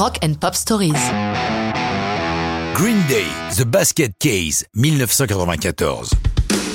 Rock and Pop Stories. Green Day, The Basket Case, 1994.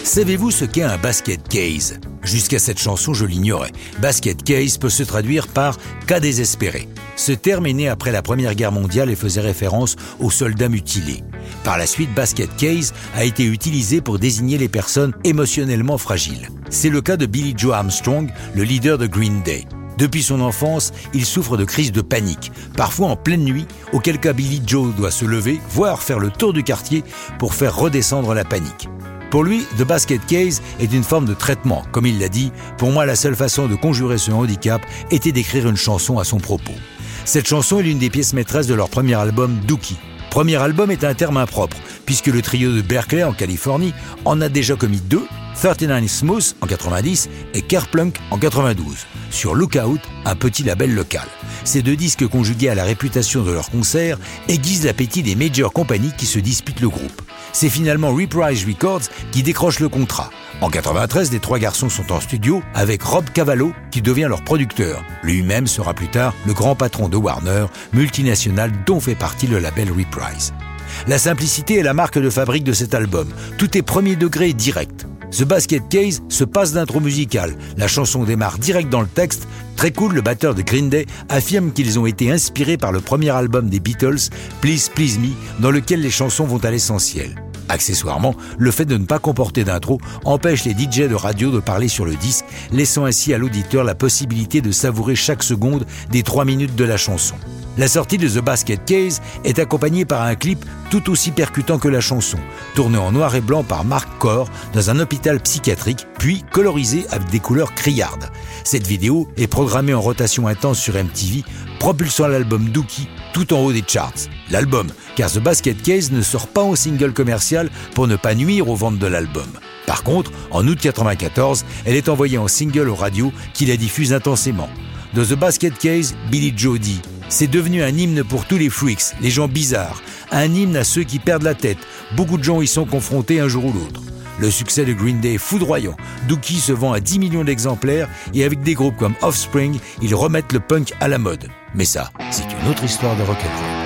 Savez-vous ce qu'est un basket case? Jusqu'à cette chanson, je l'ignorais. Basket case peut se traduire par cas désespéré. Ce terme est né après la Première Guerre mondiale et faisait référence aux soldats mutilés. Par la suite, basket case a été utilisé pour désigner les personnes émotionnellement fragiles. C'est le cas de Billy Joe Armstrong, le leader de Green Day. Depuis son enfance, il souffre de crises de panique, parfois en pleine nuit, auquel cas Billy Joe doit se lever, voire faire le tour du quartier pour faire redescendre la panique. Pour lui, The Basket Case est une forme de traitement. Comme il l'a dit, pour moi, la seule façon de conjurer ce handicap était d'écrire une chanson à son propos. Cette chanson est l'une des pièces maîtresses de leur premier album, Dookie. Premier album est un terme impropre, puisque le trio de Berkeley en Californie en a déjà commis deux 39 Smooth en 90 et Kerplunk en 92, sur Lookout, un petit label local. Ces deux disques conjugués à la réputation de leurs concerts aiguisent l'appétit des major compagnies qui se disputent le groupe. C'est finalement Reprise Records qui décroche le contrat. En 93, les trois garçons sont en studio avec Rob Cavallo qui devient leur producteur. Lui-même sera plus tard le grand patron de Warner, multinationale dont fait partie le label Reprise. La simplicité est la marque de fabrique de cet album. Tout est premier degré direct. The Basket Case se passe d'intro musicale. La chanson démarre direct dans le texte. Très cool, le batteur de Green Day affirme qu'ils ont été inspirés par le premier album des Beatles, Please Please Me, dans lequel les chansons vont à l'essentiel. Accessoirement, le fait de ne pas comporter d'intro empêche les DJ de radio de parler sur le disque, laissant ainsi à l'auditeur la possibilité de savourer chaque seconde des trois minutes de la chanson. La sortie de The Basket Case est accompagnée par un clip tout aussi percutant que la chanson, tourné en noir et blanc par Mark Corr dans un hôpital psychiatrique, puis colorisé avec des couleurs criardes. Cette vidéo est programmée en rotation intense sur MTV, propulsant l'album Dookie tout en haut des charts. L'album, car The Basket Case ne sort pas en single commercial pour ne pas nuire aux ventes de l'album. Par contre, en août 1994, elle est envoyée en single aux radios qui la diffusent intensément. Dans The Basket Case, Billy Joe dit c'est devenu un hymne pour tous les freaks, les gens bizarres, un hymne à ceux qui perdent la tête. Beaucoup de gens y sont confrontés un jour ou l'autre. Le succès de Green Day est foudroyant. Dookie se vend à 10 millions d'exemplaires et avec des groupes comme Offspring, ils remettent le punk à la mode. Mais ça, c'est une autre histoire de rock'n'roll.